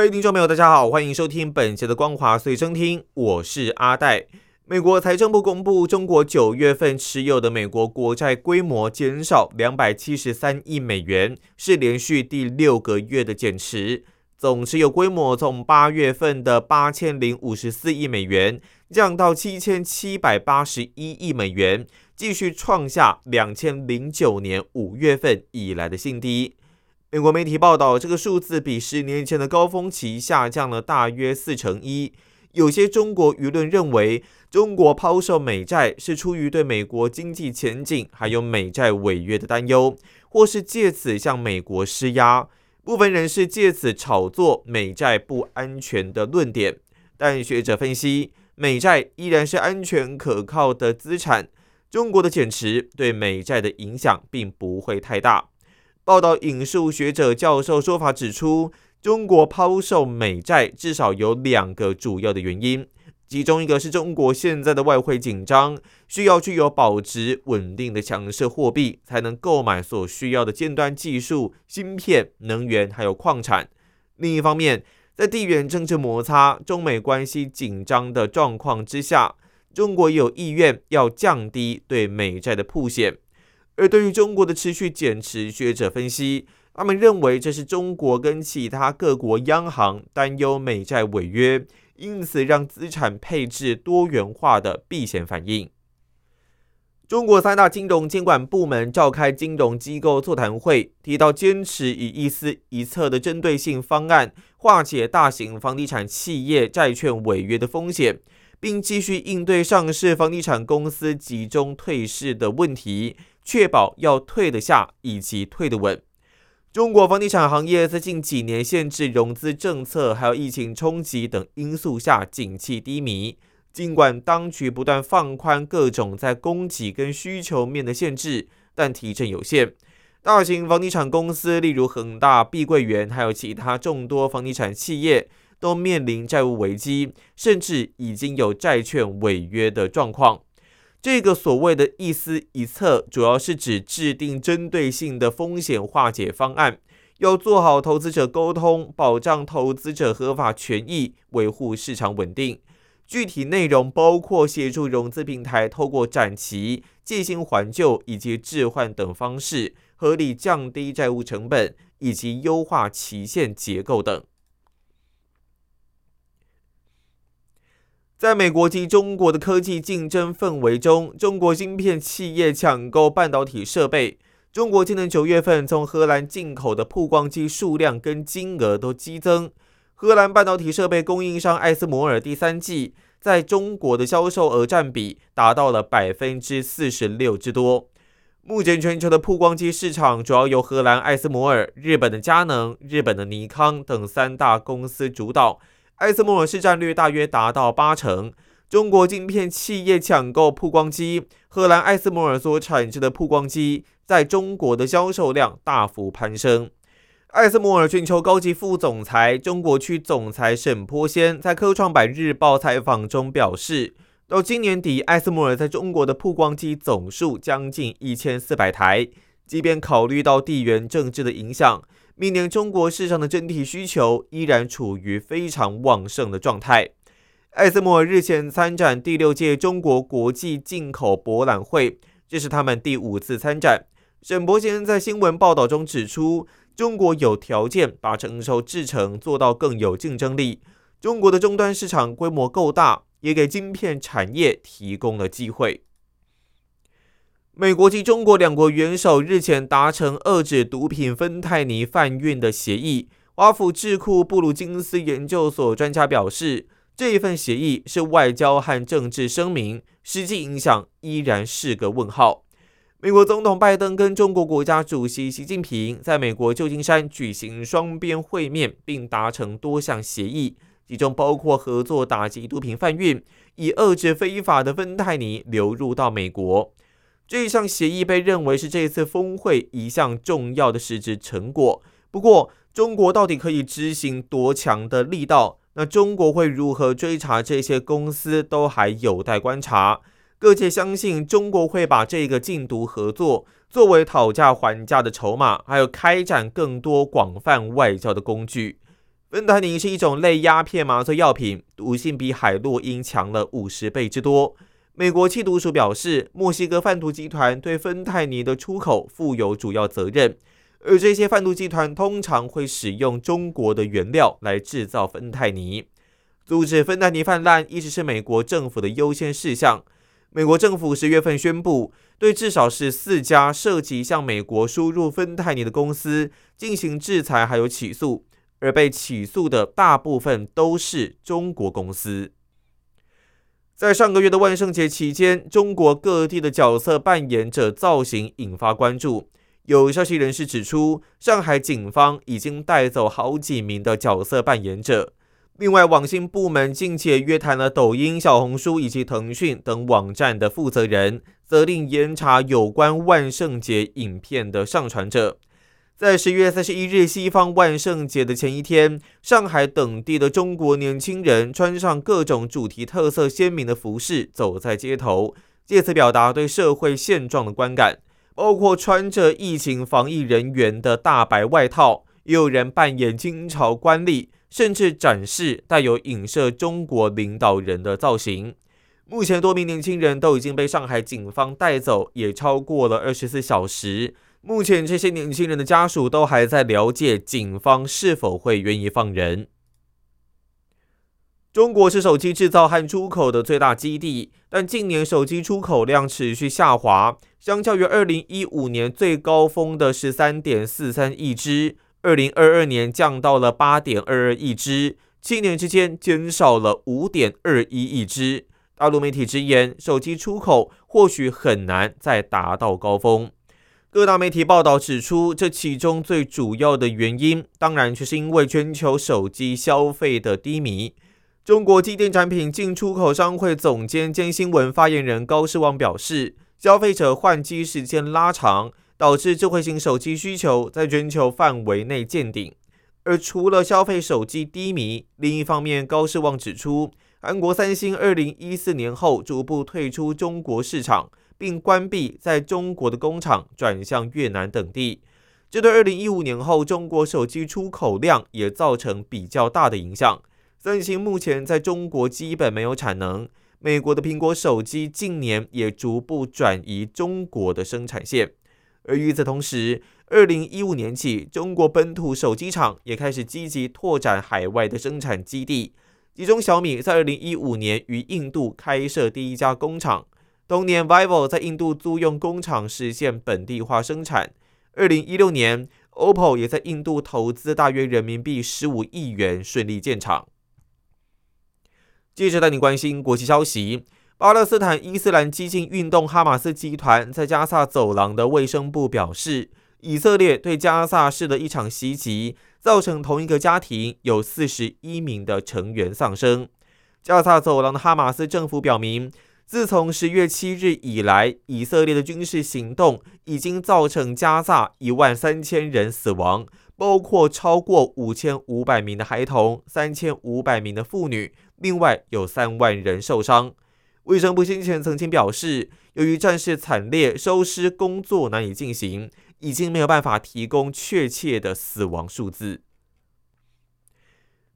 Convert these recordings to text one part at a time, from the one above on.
各位听众朋友，大家好，欢迎收听本节的《光华随身听》，我是阿戴。美国财政部公布，中国九月份持有的美国国债规模减少两百七十三亿美元，是连续第六个月的减持。总持有规模从八月份的八千零五十四亿美元降到七千七百八十一亿美元，继续创下两千零九年五月份以来的新低。美国媒体报道，这个数字比十年前的高峰期下降了大约四成一。有些中国舆论认为，中国抛售美债是出于对美国经济前景还有美债违约的担忧，或是借此向美国施压。部分人士借此炒作美债不安全的论点，但学者分析，美债依然是安全可靠的资产。中国的减持对美债的影响并不会太大。报道引述学者教授说法指出，中国抛售美债至少有两个主要的原因。其中一个是中国现在的外汇紧张，需要具有保值稳定的强势货币，才能购买所需要的尖端技术、芯片、能源还有矿产。另一方面，在地缘政治摩擦、中美关系紧张的状况之下，中国有意愿要降低对美债的铺险。而对于中国的持续减持，学者分析，他们认为这是中国跟其他各国央行担忧美债违约。因此，让资产配置多元化的避险反应。中国三大金融监管部门召开金融机构座谈会，提到坚持以一丝一策的针对性方案化解大型房地产企业债券违约的风险，并继续应对上市房地产公司集中退市的问题，确保要退得下以及退得稳。中国房地产行业在近几年限制融资政策，还有疫情冲击等因素下，景气低迷。尽管当局不断放宽各种在供给跟需求面的限制，但提振有限。大型房地产公司，例如恒大、碧桂园，还有其他众多房地产企业，都面临债务危机，甚至已经有债券违约的状况。这个所谓的一思一策，主要是指制定针对性的风险化解方案，要做好投资者沟通，保障投资者合法权益，维护市场稳定。具体内容包括协助融资平台透过展期、借新还旧以及置换等方式，合理降低债务成本，以及优化期限结构等。在美国及中国的科技竞争氛围中，中国芯片企业抢购半导体设备。中国今年九月份从荷兰进口的曝光机数量跟金额都激增。荷兰半导体设备供应商艾斯摩尔第三季在中国的销售额占比达到了百分之四十六之多。目前全球的曝光机市场主要由荷兰艾斯摩尔、日本的佳能、日本的尼康等三大公司主导。艾斯摩尔市占率大约达到八成。中国晶片企业抢购曝光机，荷兰艾斯摩尔所产制的曝光机在中国的销售量大幅攀升。艾斯摩尔全球高级副总裁、中国区总裁沈波先在科创板日报采访中表示，到今年底，艾斯摩尔在中国的曝光机总数将近一千四百台。即便考虑到地缘政治的影响。明年中国市场的整体需求依然处于非常旺盛的状态。艾斯摩尔日前参展第六届中国国际进口博览会，这是他们第五次参展。沈博先在新闻报道中指出，中国有条件把成熟制程做到更有竞争力。中国的终端市场规模够大，也给晶片产业提供了机会。美国及中国两国元首日前达成遏制毒品芬太尼贩运的协议。华府智库布鲁金斯研究所专家表示，这一份协议是外交和政治声明，实际影响依然是个问号。美国总统拜登跟中国国家主席习近平在美国旧金山举行双边会面，并达成多项协议，其中包括合作打击毒品贩运，以遏制非法的芬太尼流入到美国。这一项协议被认为是这次峰会一项重要的实质成果。不过，中国到底可以执行多强的力道？那中国会如何追查这些公司，都还有待观察。各界相信，中国会把这个禁毒合作作为讨价还价的筹码，还有开展更多广泛外交的工具。芬达尼是一种类鸦片麻醉药品，毒性比海洛因强了五十倍之多。美国缉毒署表示，墨西哥贩毒集团对芬太尼的出口负有主要责任。而这些贩毒集团通常会使用中国的原料来制造芬太尼，阻止芬太尼泛滥一直是美国政府的优先事项。美国政府十月份宣布，对至少是四家涉及向美国输入芬太尼的公司进行制裁，还有起诉，而被起诉的大部分都是中国公司。在上个月的万圣节期间，中国各地的角色扮演者造型引发关注。有消息人士指出，上海警方已经带走好几名的角色扮演者。另外，网信部门近且约谈了抖音、小红书以及腾讯等网站的负责人，责令严查有关万圣节影片的上传者。在十月三十一日，西方万圣节的前一天，上海等地的中国年轻人穿上各种主题特色鲜明的服饰，走在街头，借此表达对社会现状的观感。包括穿着疫情防疫人员的大白外套，也有人扮演清朝官吏，甚至展示带有影射中国领导人的造型。目前，多名年轻人都已经被上海警方带走，也超过了二十四小时。目前，这些年轻人的家属都还在了解警方是否会愿意放人。中国是手机制造和出口的最大基地，但近年手机出口量持续下滑，相较于二零一五年最高峰的十三点四三亿只，二零二二年降到了八点二二亿只，七年之间减少了五点二一亿只。大陆媒体直言，手机出口或许很难再达到高峰。各大媒体报道指出，这其中最主要的原因，当然就是因为全球手机消费的低迷。中国机电产品进出口商会总监兼新闻发言人高世旺表示，消费者换机时间拉长，导致智慧型手机需求在全球范围内见顶。而除了消费手机低迷，另一方面，高世旺指出，韩国三星二零一四年后逐步退出中国市场，并关闭在中国的工厂，转向越南等地，这对二零一五年后中国手机出口量也造成比较大的影响。三星目前在中国基本没有产能，美国的苹果手机近年也逐步转移中国的生产线。而与此同时，二零一五年起，中国本土手机厂也开始积极拓展海外的生产基地。其中，小米在二零一五年于印度开设第一家工厂，同年，vivo 在印度租用工厂实现本地化生产。二零一六年，OPPO 也在印度投资大约人民币十五亿元，顺利建厂。接着带你关心国际消息。巴勒斯坦伊斯兰激进运动哈马斯集团在加萨走廊的卫生部表示，以色列对加萨市的一场袭击，造成同一个家庭有四十一名的成员丧生。加萨走廊的哈马斯政府表明，自从十月七日以来，以色列的军事行动已经造成加萨一万三千人死亡，包括超过五千五百名的孩童、三千五百名的妇女。另外有三万人受伤。卫生部先前曾经表示，由于战事惨烈，收尸工作难以进行，已经没有办法提供确切的死亡数字。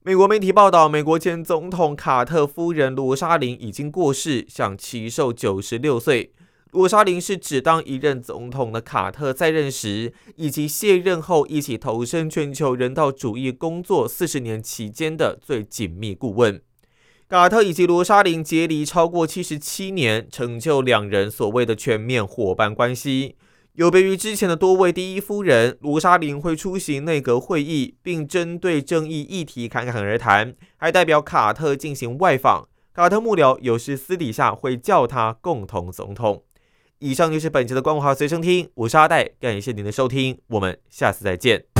美国媒体报道，美国前总统卡特夫人罗莎琳已经过世，享其寿九十六岁。罗莎琳是只当一任总统的卡特在任时以及卸任后一起投身全球人道主义工作四十年期间的最紧密顾问。卡特以及罗莎琳结离超过七十七年，成就两人所谓的全面伙伴关系。有别于之前的多位第一夫人，卢莎琳会出席内阁会议，并针对争议议题侃侃而谈，还代表卡特进行外访。卡特幕僚有时私底下会叫他共同总统。以上就是本期的光华随身听，我是阿戴，感谢您的收听，我们下次再见。